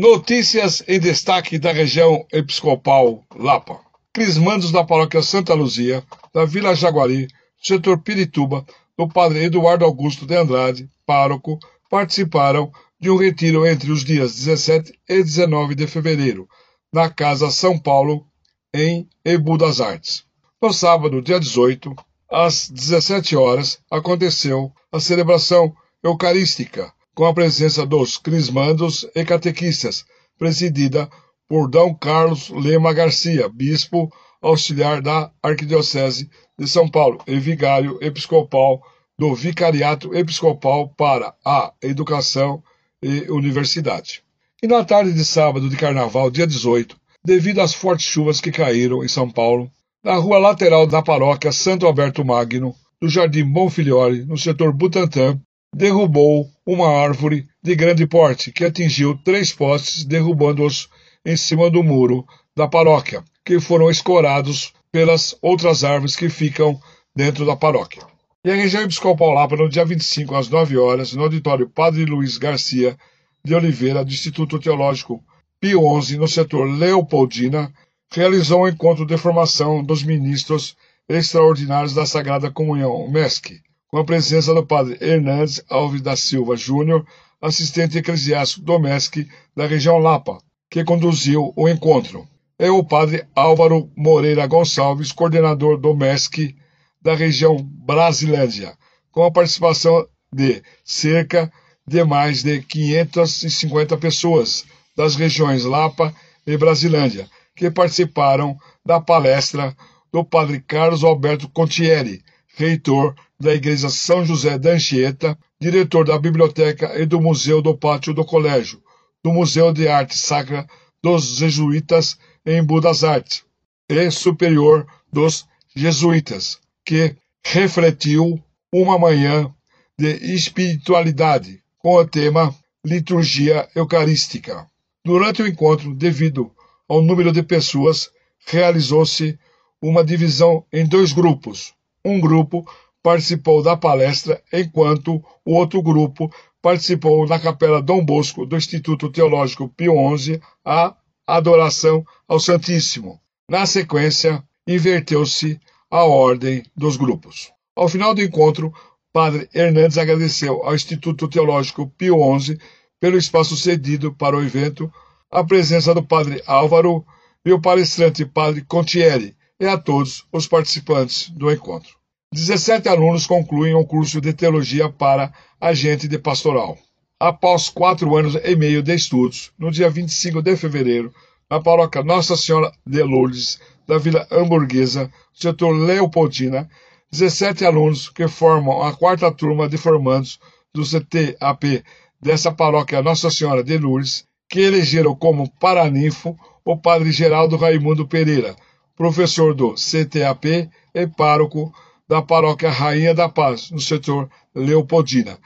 Notícias em destaque da região episcopal Lapa. Crismandos da paróquia Santa Luzia, da Vila Jaguari, setor Pirituba, do padre Eduardo Augusto de Andrade, pároco, participaram de um retiro entre os dias 17 e 19 de fevereiro, na Casa São Paulo, em Ebu das Artes. No sábado, dia 18, às 17 horas, aconteceu a celebração eucarística, com a presença dos crismandos e catequistas, presidida por D. Carlos Lema Garcia, bispo auxiliar da Arquidiocese de São Paulo e vigário episcopal do Vicariato Episcopal para a Educação e Universidade. E na tarde de sábado de carnaval, dia 18, devido às fortes chuvas que caíram em São Paulo, na rua lateral da paróquia Santo Alberto Magno, do Jardim Bonfiliore, no setor Butantã, derrubou uma árvore de grande porte que atingiu três postes, derrubando-os em cima do muro da paróquia, que foram escorados pelas outras árvores que ficam dentro da paróquia. E a região episcopal Lapa, no dia 25, às 9 horas, no auditório Padre Luiz Garcia de Oliveira, do Instituto Teológico Pio XI, no setor Leopoldina, realizou um encontro de formação dos ministros extraordinários da Sagrada Comunhão, MESC, com a presença do padre Hernandes Alves da Silva Júnior, assistente eclesiástico do MESC da região Lapa, que conduziu o encontro. É o padre Álvaro Moreira Gonçalves, coordenador do MESC da região Brasilândia, com a participação de cerca de mais de 550 pessoas das regiões Lapa e Brasilândia, que participaram da palestra do padre Carlos Alberto Contieri, reitor da Igreja São José da Anchieta, diretor da Biblioteca e do Museu do Pátio do Colégio, do Museu de Arte Sacra dos Jesuítas em Budas Artes e Superior dos Jesuítas, que refletiu uma manhã de espiritualidade com o tema Liturgia Eucarística. Durante o encontro, devido ao número de pessoas, realizou-se uma divisão em dois grupos. Um grupo participou da palestra, enquanto o outro grupo participou na Capela Dom Bosco do Instituto Teológico Pio XI a adoração ao Santíssimo. Na sequência, inverteu-se a ordem dos grupos. Ao final do encontro, Padre Hernandes agradeceu ao Instituto Teológico Pio XI pelo espaço cedido para o evento, a presença do Padre Álvaro e o palestrante Padre Contieri, e a todos os participantes do encontro. 17 alunos concluem o curso de teologia para agente de pastoral. Após quatro anos e meio de estudos, no dia 25 de fevereiro, na paróquia Nossa Senhora de Lourdes, da Vila Hamburguesa, setor Leopoldina, 17 alunos que formam a quarta turma de formandos do CTAP dessa paróquia Nossa Senhora de Lourdes, que elegeram como paraninfo o padre Geraldo Raimundo Pereira, professor do CTAP e pároco da paróquia Rainha da Paz, no setor Leopoldina.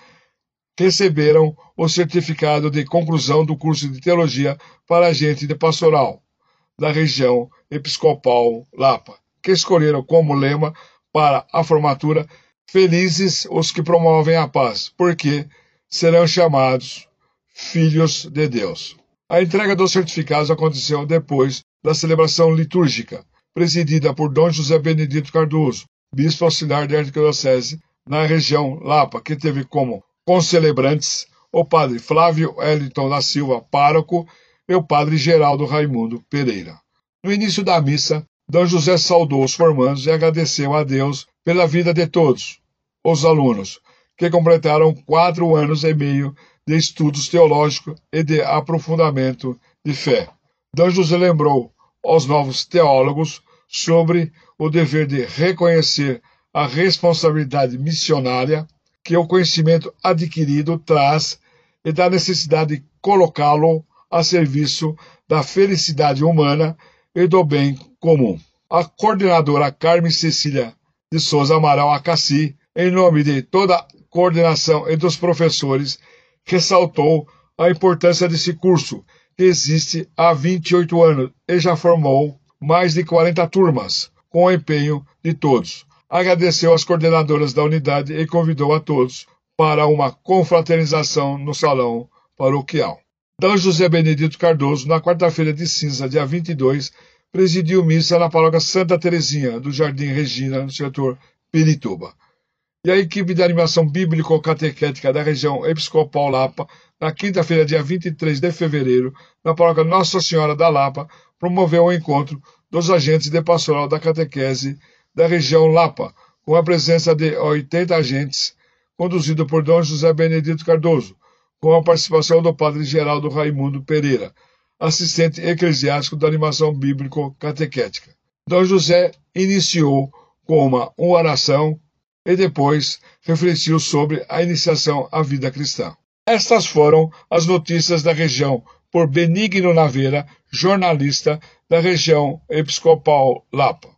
Receberam o certificado de conclusão do curso de teologia para agente de pastoral da região episcopal Lapa, que escolheram como lema para a formatura Felizes os que promovem a paz, porque serão chamados filhos de Deus. A entrega dos certificados aconteceu depois da celebração litúrgica, presidida por Dom José Benedito Cardoso, bispo auxiliar da Arquidiocese na região Lapa, que teve como concelebrantes o padre Flávio Eliton da Silva, pároco, e o padre Geraldo Raimundo Pereira. No início da missa, D. José saudou os formandos e agradeceu a Deus pela vida de todos os alunos, que completaram quatro anos e meio de estudos teológicos e de aprofundamento de fé. D. José lembrou aos novos teólogos sobre o dever de reconhecer a responsabilidade missionária que o conhecimento adquirido traz e da necessidade de colocá-lo a serviço da felicidade humana e do bem comum. A coordenadora Carmen Cecília de Souza Amaral Acassi, em nome de toda a coordenação e dos professores, ressaltou a importância desse curso, que existe há 28 anos e já formou mais de 40 turmas, com o empenho de todos. Agradeceu às coordenadoras da unidade e convidou a todos para uma confraternização no salão paroquial. D. José Benedito Cardoso, na quarta-feira de cinza, dia 22, presidiu missa na paróquia Santa Terezinha, do Jardim Regina, no setor Pirituba. E a equipe de animação bíblico-catequética da região Episcopal Lapa, na quinta-feira, dia 23 de fevereiro, na paróquia Nossa Senhora da Lapa, promoveu o encontro dos agentes de pastoral da catequese da região Lapa, com a presença de 80 agentes, conduzido por Dom José Benedito Cardoso, com a participação do padre Geraldo Raimundo Pereira, assistente eclesiástico da animação bíblico-catequética. Dom José iniciou com uma oração e depois refletiu sobre a iniciação à vida cristã. Estas foram as notícias da região por Benigno Naveira, jornalista da região episcopal Lapa.